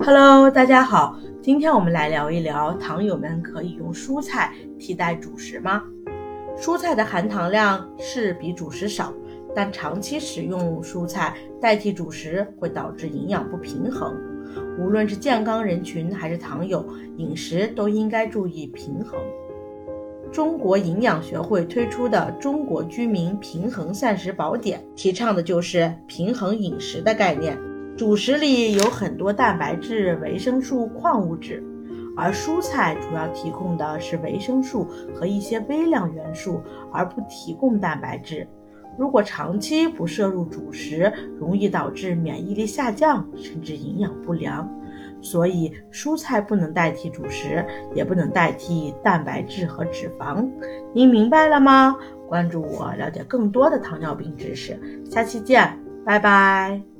Hello，大家好，今天我们来聊一聊糖友们可以用蔬菜替代主食吗？蔬菜的含糖量是比主食少，但长期食用蔬菜代替主食会导致营养不平衡。无论是健康人群还是糖友，饮食都应该注意平衡。中国营养学会推出的《中国居民平衡膳食宝典》提倡的就是平衡饮食的概念。主食里有很多蛋白质、维生素、矿物质，而蔬菜主要提供的是维生素和一些微量元素，而不提供蛋白质。如果长期不摄入主食，容易导致免疫力下降，甚至营养不良。所以，蔬菜不能代替主食，也不能代替蛋白质和脂肪。您明白了吗？关注我，了解更多的糖尿病知识。下期见，拜拜。